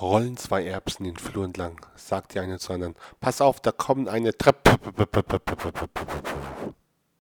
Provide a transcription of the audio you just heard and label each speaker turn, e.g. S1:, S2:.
S1: Rollen zwei Erbsen den Flur entlang, sagt die eine zur anderen. Pass auf, da kommen eine Treppe.